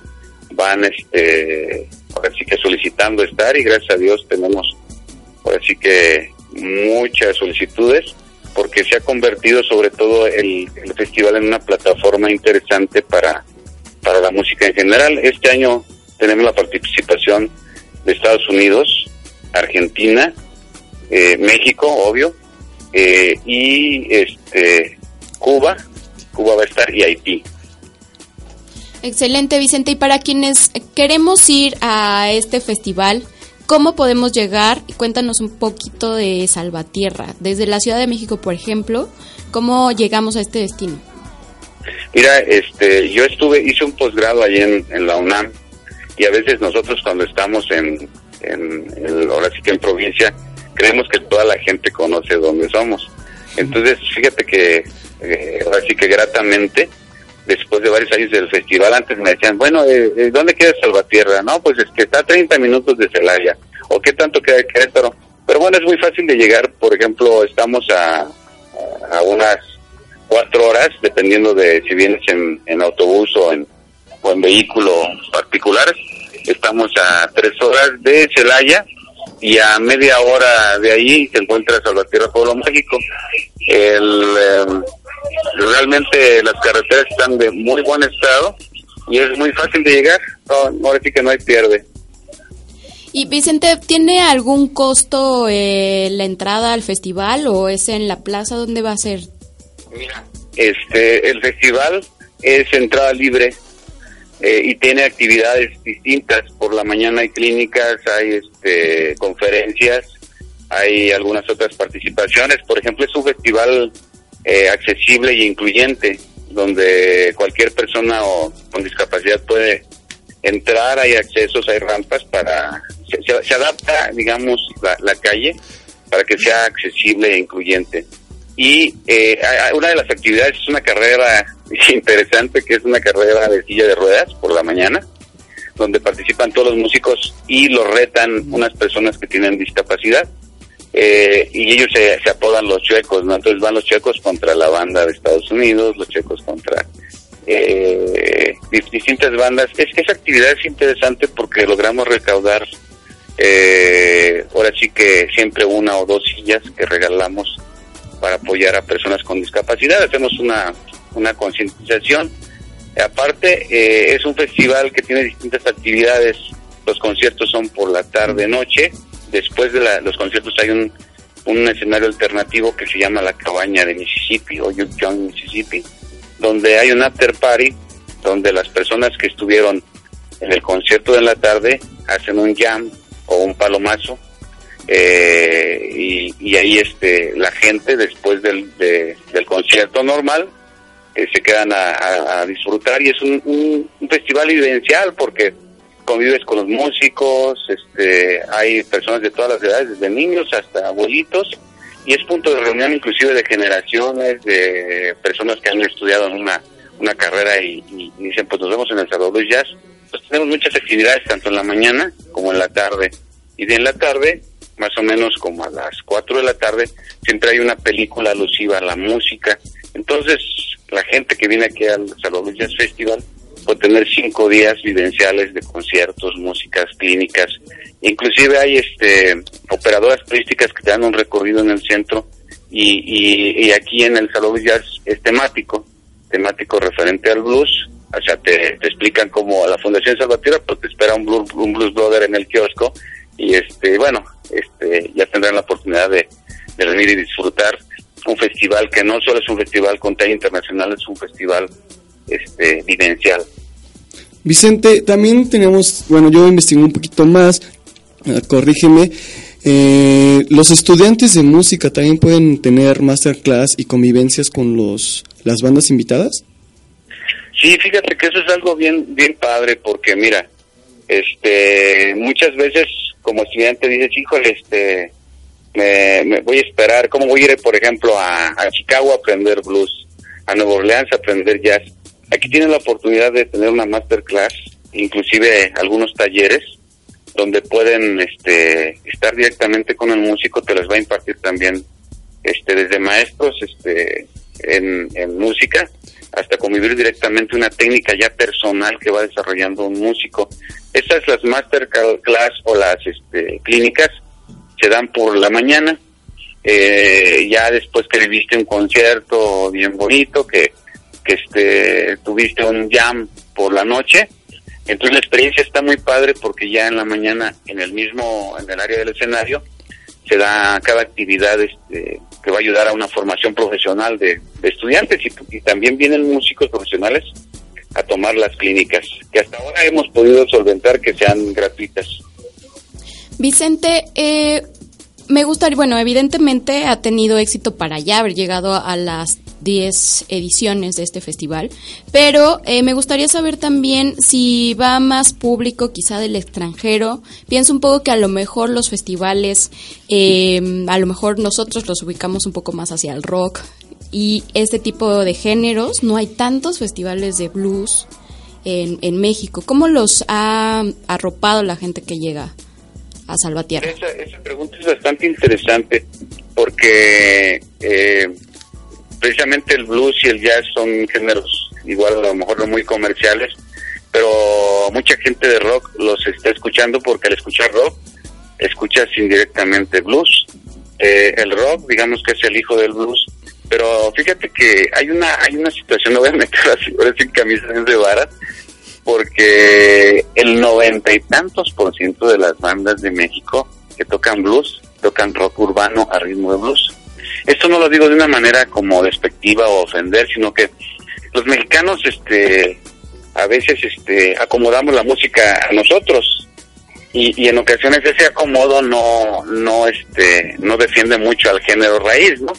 van este, que solicitando estar y gracias a Dios tenemos que muchas solicitudes porque se ha convertido sobre todo el, el festival en una plataforma interesante para, para la música en general. Este año tenemos la participación de Estados Unidos, Argentina, eh, México, obvio, eh, y este Cuba, Cuba va a estar y Haití. Excelente, Vicente. Y para quienes queremos ir a este festival, ¿cómo podemos llegar? Y cuéntanos un poquito de Salvatierra. Desde la Ciudad de México, por ejemplo, ¿cómo llegamos a este destino? Mira, este, yo estuve, hice un posgrado allí en, en la UNAM y a veces nosotros cuando estamos en, ahora sí que en provincia, creemos que toda la gente conoce dónde somos. Entonces, fíjate que eh, ahora sí que gratamente, después de varios años del festival, antes me decían, bueno, eh, eh, ¿dónde queda Salvatierra? No, pues es que está a 30 minutos de Celaya. ¿O qué tanto queda de Querétaro? Pero bueno, es muy fácil de llegar. Por ejemplo, estamos a, a unas cuatro horas, dependiendo de si vienes en, en autobús o en, o en vehículo particular. Estamos a tres horas de Celaya y a media hora de ahí se encuentra Salvatierra Pueblo Mágico. El, eh, realmente las carreteras están de muy buen estado y es muy fácil de llegar. No, ahora sí que no hay pierde. Y Vicente, ¿tiene algún costo eh, la entrada al festival o es en la plaza? ¿Dónde va a ser? Este, el festival es entrada libre eh, y tiene actividades distintas. Por la mañana hay clínicas, hay este, conferencias, hay algunas otras participaciones. Por ejemplo, es un festival eh, accesible e incluyente, donde cualquier persona o con discapacidad puede entrar, hay accesos, hay rampas para... Se, se- se adapta, digamos, la, la calle para que sea accesible e incluyente. Y eh, una de las actividades es una carrera interesante, que es una carrera de silla de ruedas por la mañana, donde participan todos los músicos y los retan unas personas que tienen discapacidad. Eh, y ellos se, se apodan los chuecos, ¿no? Entonces van los chuecos contra la banda de Estados Unidos, los chuecos contra eh, dis- distintas bandas. Es que esa actividad es interesante porque logramos recaudar, eh, ahora sí que siempre una o dos sillas que regalamos para apoyar a personas con discapacidad. Hacemos una, una concientización. Aparte, eh, es un festival que tiene distintas actividades. Los conciertos son por la tarde-noche. Después de la- los conciertos hay un, un escenario alternativo que se llama la Cabaña de Mississippi o Young, Mississippi, donde hay un after party donde las personas que estuvieron en el concierto de la tarde hacen un jam o un palomazo eh, y, ahí este la gente después del, de- del concierto normal eh, se quedan a, disfrutar y es un, un- festival vivencial porque convives con los músicos, este, hay personas de todas las edades, desde niños hasta abuelitos, y es punto de reunión inclusive de generaciones, de personas que han estudiado en una, una carrera y, y- y dicen, pues nos vemos en el Salvador Jazz. Pues tenemos muchas actividades, tanto en la mañana como en la tarde. Y de en la tarde, más o menos como a las 4 de la tarde, siempre hay una película alusiva a la música. Entonces, la gente que viene aquí al Salvador Jazz Festival puede tener cinco días vivenciales de conciertos, músicas, clínicas. Inclusive hay este operadoras turísticas que te dan un recorrido en el centro y, y, y aquí en el Salón Jazz es temático, temático referente al blues. O sea, te, te explican como la Fundación Salvatierra, pues te espera un blues, un blues blogger en el kiosco y este bueno, este ya tendrán la oportunidad de, de venir y disfrutar un festival que no solo es un festival con talla internacional, es un festival este vivencial. Vicente, también tenemos, bueno, yo investigué un poquito más, eh, corrígeme, eh, los estudiantes de música también pueden tener masterclass y convivencias con los las bandas invitadas. Sí, fíjate que eso es algo bien bien padre porque mira, este muchas veces como estudiante dices, híjole, este me, voy a esperar, ¿cómo voy a ir, por ejemplo, a, Chicago a aprender blues, a Nueva Orleans a aprender jazz? Aquí tienes la oportunidad de tener una masterclass, inclusive algunos talleres donde pueden este estar directamente con el músico, te les va a impartir también este desde maestros este en música hasta convivir directamente una técnica ya personal que va desarrollando un músico. Esas las masterclass o las este, clínicas se dan por la mañana eh, ya después que viviste un concierto bien bonito, que, que este, tuviste un jam por la noche, entonces la experiencia está muy padre porque ya en la mañana, en el mismo, en el área del escenario, se da cada actividad este, que va a ayudar a una formación profesional de, estudiantes y, también vienen músicos profesionales tomar las clínicas, que hasta ahora hemos podido solventar que sean gratuitas. Vicente, eh, me gustaría, bueno, evidentemente ha tenido éxito para ya haber llegado a las 10 ediciones de este festival, pero eh, me gustaría saber también si va más público quizá del extranjero. Pienso un poco que a lo mejor los festivales, eh, a lo mejor nosotros los ubicamos un poco más hacia el rock y este tipo de géneros. No hay tantos festivales de blues en, en México. ¿Cómo los ha arropado la gente que llega? a Salvatierra? Esa, esa pregunta es bastante interesante porque eh, precisamente el blues y el jazz son géneros igual a lo mejor no muy comerciales, pero mucha gente de rock los está escuchando porque al escuchar rock escuchas indirectamente blues. Eh, el rock, digamos que es el hijo del blues, pero fíjate que hay una hay una situación, no voy a meter así, ahora sin camisas de varas, porque el noventa y tantos por ciento de las bandas de México que tocan blues, tocan rock urbano a ritmo de blues. Esto no lo digo de una manera como despectiva o ofender, sino que los mexicanos este a veces este acomodamos la música a nosotros y, y en ocasiones ese acomodo no no este no defiende mucho al género raíz, ¿no?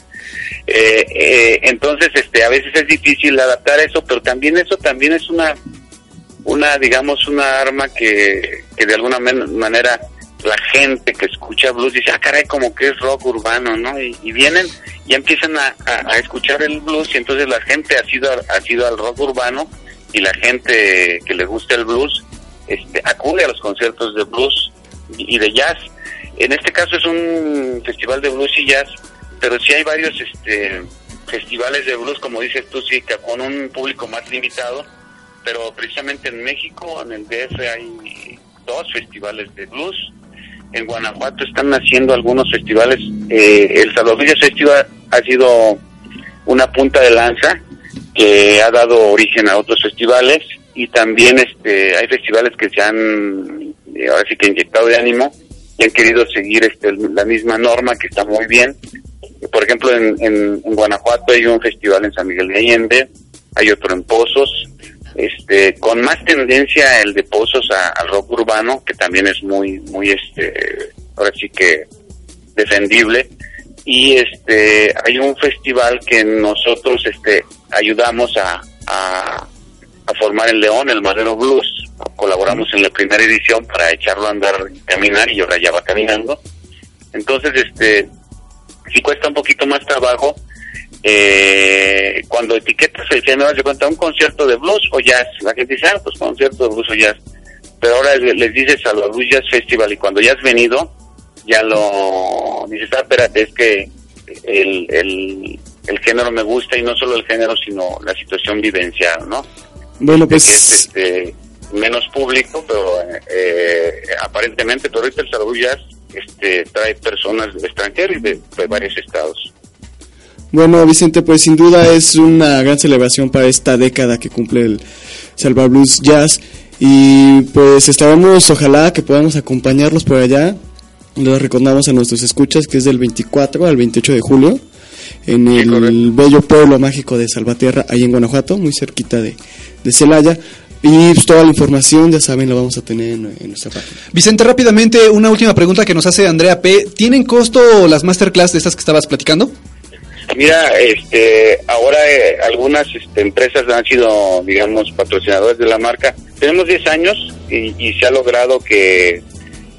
Eh, eh, entonces este a veces es difícil adaptar eso, pero también eso también es una una, digamos, una arma que, que de alguna manera la gente que escucha blues dice, ah, caray, como que es rock urbano, ¿no? Y, vienen y empiezan a, a, a, escuchar el blues y entonces la gente ha sido, ha sido al rock urbano y la gente que le gusta el blues este, acude a los conciertos de blues y de jazz. En este caso es un festival de blues y jazz, pero sí hay varios este, festivales de blues, como dices tú, sí, con un público más limitado pero precisamente en México, en el DF, hay dos festivales de blues. En Guanajuato están haciendo algunos festivales. Eh, el Salvavillas Festival ha sido una punta de lanza que ha dado origen a otros festivales y también este hay festivales que se han eh, ahora sí que inyectado de ánimo y han querido seguir este la misma norma que está muy bien. Por ejemplo, en, en, Guanajuato hay un festival en San Miguel de Allende, hay otro en Pozos, este con más tendencia el de Pozos al rock urbano que también es muy muy este ahora sí que defendible. Y este hay un festival que nosotros este ayudamos a, a, a formar en León el Madero Blues. Colaboramos en la primera edición para echarlo a andar caminar y ahora ya va caminando. Entonces este si cuesta un poquito más trabajo eh, cuando etiquetas el género, se cuenta un concierto de blues o jazz. La gente dice, ah, pues concierto de blues o jazz. Pero ahora les dices a los Blues Jazz Festival y cuando ya has venido, ya lo dices, ah, espérate, es que el, el, el género me gusta y no solo el género, sino la situación vivencial, ¿no? Bueno, pues... Es, este, menos público, pero eh, aparentemente, pero ahorita el Salud Jazz este, trae personas y de, de varios estados. Bueno, Vicente, pues sin duda es una gran celebración para esta década que cumple el Salva Blues Jazz. Y pues estaremos, ojalá que podamos acompañarlos por allá. Les recordamos a nuestros escuchas que es del 24 al 28 de julio en el bello pueblo mágico de Salvatierra, ahí en Guanajuato, muy cerquita de, de Celaya. Y pues, toda la información, ya saben, la vamos a tener en, en, nuestra página. Vicente, rápidamente, una última pregunta que nos hace Andrea P. ¿Tienen costo las masterclass de estas que estabas platicando? Mira, este, ahora eh, algunas este, empresas han sido, digamos, patrocinadores de la marca. Tenemos 10 años y, y, se ha logrado que,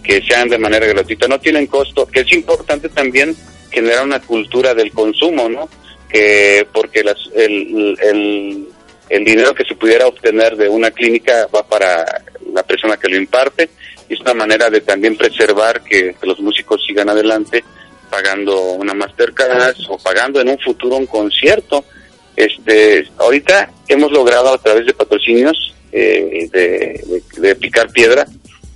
que sean de manera gratuita. No tienen costo, que es importante también generar una cultura del consumo, ¿no? Que porque las, el, el, el dinero que se pudiera obtener de una clínica va para la persona que lo imparte y es una manera de también preservar que, que los músicos sigan adelante pagando una masterclass o pagando en un futuro un concierto. Este, ahorita hemos logrado a través de patrocinios eh, de, de, de, picar piedra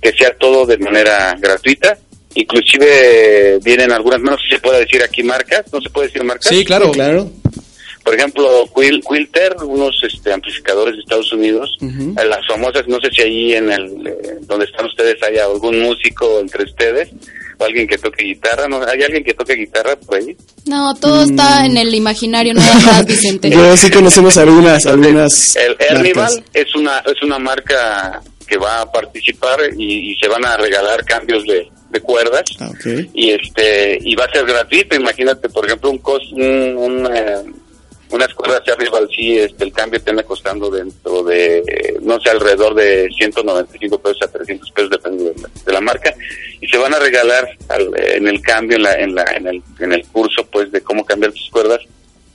que sea todo de manera gratuita inclusive vienen algunas, no sé si se puede decir aquí marcas, no se puede decir marcas. Sí, claro. claro. Por ejemplo, Quil, Quilter, unos este, amplificadores de Estados Unidos, eh, las famosas, no sé si ahí en el, eh, donde están ustedes haya algún músico entre ustedes, o alguien que toque guitarra, ¿no? ¿Hay alguien que toque guitarra por ahí? No, todo está en el imaginario, no hay más, Vicente. Yo sí conocemos algunas, algunas El marcas. Ernival es una, es una marca que va a participar y, y se van a regalar cambios de, de cuerdas Ah, ok. y este y va a ser gratuito imagínate por ejemplo un cos un, un, eh, unas cuerdas de arriba sí este el cambio te anda costando dentro de no sé alrededor de 195 pesos a 300 pesos depende de la, de la marca. Y se van a regalar al- en el cambio en la en la en el en el curso pues de cómo cambiar tus cuerdas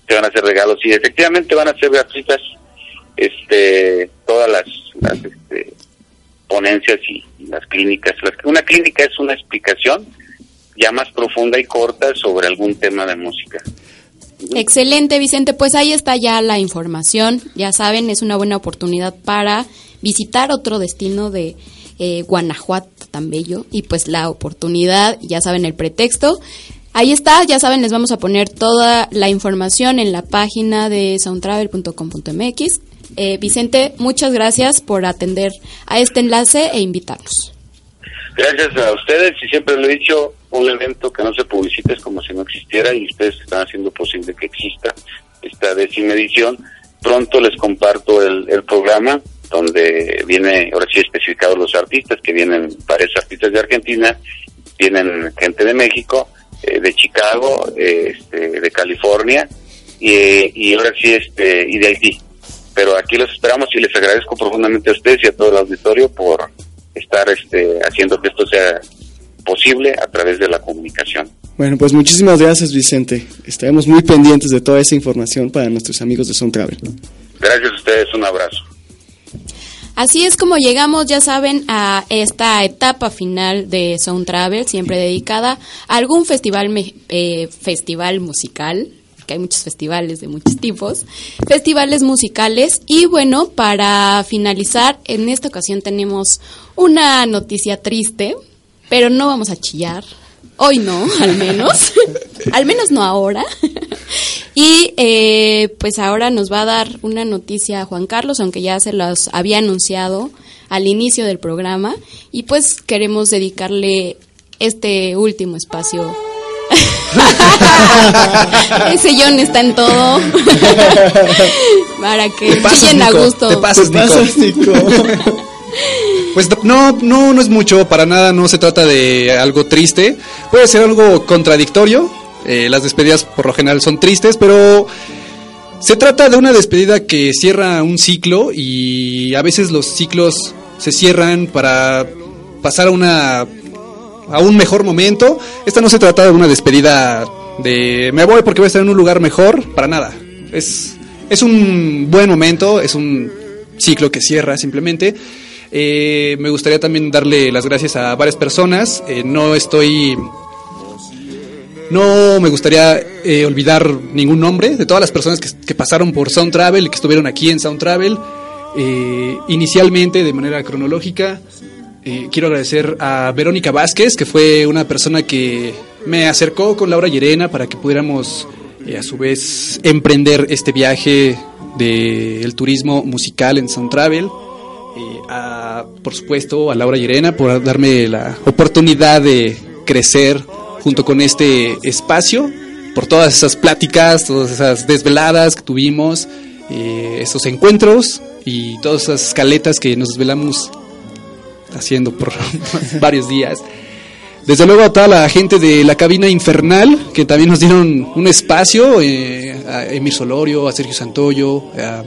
te van a hacer regalos. Y efectivamente van a ser gratuitas este todas las, las este, ponencias y, y las clínicas. Una clínica es una explicación ya más profunda y corta sobre algún tema de música Excelente, Vicente. Pues ahí está ya la información. Ya saben, es una buena oportunidad para visitar otro destino de eh, Guanajuato tan bello. Y pues la oportunidad, ya saben el pretexto. Ahí está, ya saben, les vamos a poner toda la información en la página de soundtravel.com.mx. Eh, Vicente, muchas gracias por atender a este enlace e invitarnos. Gracias a ustedes y siempre lo he dicho, un evento que no se publicita es como si no existiera y ustedes están haciendo posible que exista esta décima edición. Pronto les comparto el, el programa donde viene, ahora sí especificados los artistas, que vienen varios artistas de Argentina, vienen gente de México, eh, de Chicago, eh, este, de California y, y ahora sí este y de Haití. Pero aquí los esperamos y les agradezco profundamente a ustedes y a todo el auditorio por estar este, haciendo que esto sea posible a través de la comunicación. Bueno, pues muchísimas gracias, Vicente. Estaremos muy pendientes de toda esa información para nuestros amigos de Sound Travel. Gracias a ustedes, un abrazo. Así es como llegamos, ya saben, a esta etapa final de Sound Travel, siempre dedicada a algún festival, me- eh, festival musical, que hay muchos festivales de muchos tipos, festivales musicales. Y bueno, para finalizar, en esta ocasión tenemos una noticia triste, pero no vamos a chillar. Hoy no, al menos. al menos no ahora. y eh, pues ahora nos va a dar una noticia Juan Carlos, aunque ya se los había anunciado al inicio del programa. Y pues queremos dedicarle este último espacio. Ese John está en todo. Para que Te chillen a Nico, gusto. te pasas, ¿Qué pasas, Nico? Pues no, no, no es mucho, para nada, no se trata de algo triste. Puede ser algo contradictorio. eh, las despedidas por lo general son tristes, pero se trata de una despedida que cierra un ciclo y a veces los ciclos se cierran para pasar a una a un mejor momento. Esta no se trata de una despedida de me voy porque voy a estar en un lugar mejor, para nada. Es es un buen momento, es un ciclo que cierra simplemente. Eh, me gustaría también darle las gracias a varias personas. Eh, no estoy no me gustaría eh, olvidar ningún nombre de todas las personas que, pasaron por Sound Travel y que estuvieron aquí en Sound Travel. Inicialmente, de manera cronológica, quiero agradecer a Verónica Vázquez, que fue una persona que me acercó con Laura Llerena para que pudiéramos, a su vez, emprender este viaje del turismo musical en Sound Travel. Eh, a, por supuesto, a Laura Llerena por darme la oportunidad de crecer junto con este espacio, por todas esas pláticas, todas esas desveladas que tuvimos, eh, esos encuentros y todas esas escaletas que nos desvelamos haciendo por varios días. Desde luego a toda la gente de la cabina infernal, que también nos dieron un espacio, eh, a Emir Solorio, a Sergio Santoyo, a,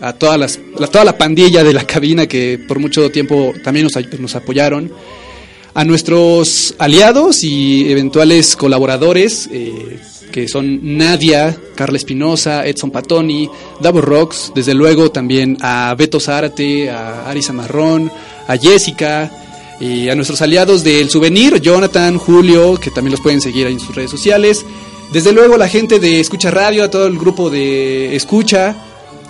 a todas las, la, toda la pandilla de la cabina que por mucho tiempo también nos, ay- nos apoyaron, a nuestros aliados y eventuales colaboradores, eh, que son Nadia, Carla Espinosa, Edson Patoni, Davo Rocks, desde luego también a Beto Zárate, a Arisa Marrón, a Jessica, y a nuestros aliados del Souvenir, Jonathan, Julio, que también los pueden seguir en sus redes sociales. Desde luego la gente de Escucha Radio, a todo el grupo de Escucha,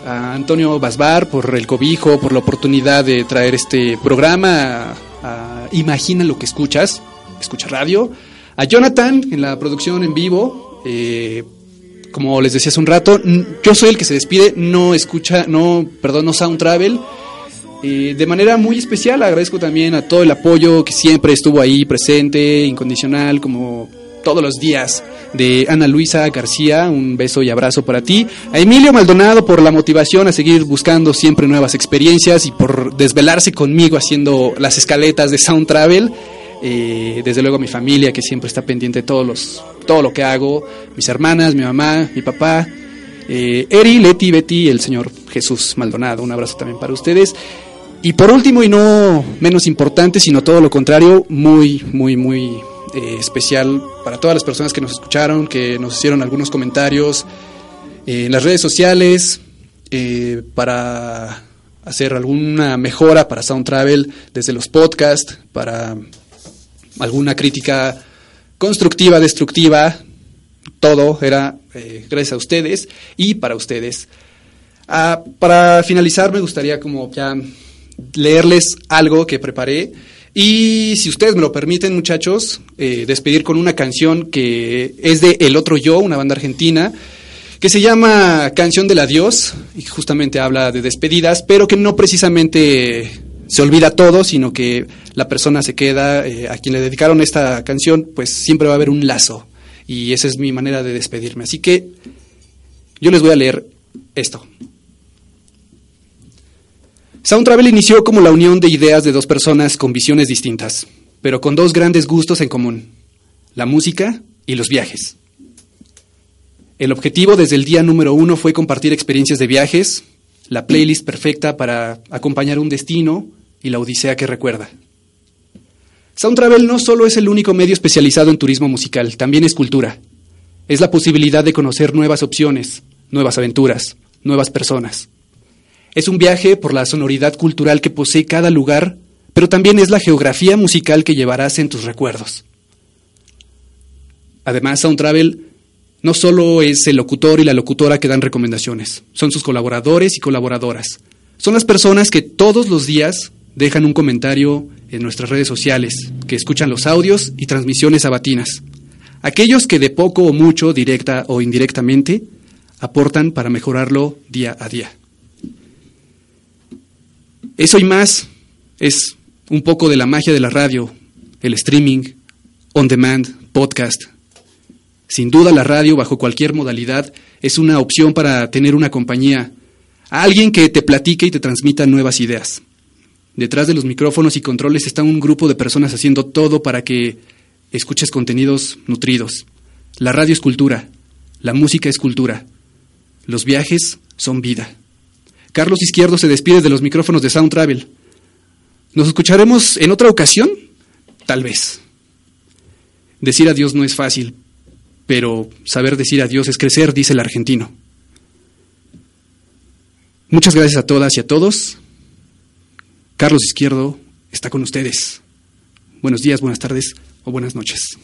a Antonio Basbar por el cobijo, por la oportunidad de traer este programa, a, Imagina lo que escuchas, Escucha Radio, a Jonathan en la producción en vivo. eh, como les decía hace un rato, yo soy el que se despide, no escucha, no, perdón, no Sound Travel. Eh, de manera muy especial agradezco también a todo el apoyo que siempre estuvo ahí presente, incondicional, como todos los días, de Ana Luisa García, un beso y abrazo para ti, a Emilio Maldonado por la motivación a seguir buscando siempre nuevas experiencias y por desvelarse conmigo haciendo las escaletas de Sound Travel, eh, desde luego a mi familia que siempre está pendiente de todos los, todo lo que hago, mis hermanas, mi mamá, mi papá, eh, Eri, Leti, Betty, el señor Jesús Maldonado, un abrazo también para ustedes. Y por último, y no menos importante, sino todo lo contrario, muy, muy, muy eh, especial para todas las personas que nos escucharon, que nos hicieron algunos comentarios eh, en las redes sociales, eh, para hacer alguna mejora para Sound Travel desde los podcasts, para alguna crítica constructiva, destructiva, todo era gracias a ustedes y para ustedes. Ah, para finalizar, me gustaría como ya leerles algo que preparé. Y si ustedes me lo permiten, muchachos, eh, despedir con una canción que es de El Otro Yo, una banda argentina, que se llama Canción del Adiós, y justamente habla de despedidas, pero que no precisamente se olvida todo, sino que la persona se queda, eh, a quien le dedicaron esta canción, pues siempre va a haber un lazo. Y esa es mi manera de despedirme. Así que yo les voy a leer esto. Sound Travel inició como la unión de ideas de dos personas con visiones distintas, pero con dos grandes gustos en común, la música y los viajes. El objetivo desde el día número uno fue compartir experiencias de viajes, la playlist perfecta para acompañar un destino y la odisea que recuerda. Sound Travel no solo es el único medio especializado en turismo musical, también es cultura. Es la posibilidad de conocer nuevas opciones, nuevas aventuras, nuevas personas. Es un viaje por la sonoridad cultural que posee cada lugar, pero también es la geografía musical que llevarás en tus recuerdos. Además, Sound Travel no solo es el locutor y la locutora que dan recomendaciones, son sus colaboradores y colaboradoras. Son las personas que todos los días dejan un comentario en nuestras redes sociales, que escuchan los audios y transmisiones sabatinas. Aquellos que de poco o mucho, directa o indirectamente, aportan para mejorarlo día a día. Eso y más es un poco de la magia de la radio, el streaming, on demand, podcast. Sin duda la radio bajo cualquier modalidad es una opción para tener una compañía, alguien que te platique y te transmita nuevas ideas. Detrás de los micrófonos y controles está un grupo de personas haciendo todo para que escuches contenidos nutridos. La radio es cultura, la música es cultura, los viajes son vida. Carlos Izquierdo se despide de los micrófonos de Sound Travel. ¿Nos escucharemos en otra ocasión? Tal vez. Decir adiós no es fácil, pero saber decir adiós es crecer, dice el argentino. Muchas gracias a todas y a todos. Carlos Izquierdo está con ustedes. Buenos días, buenas tardes o buenas noches.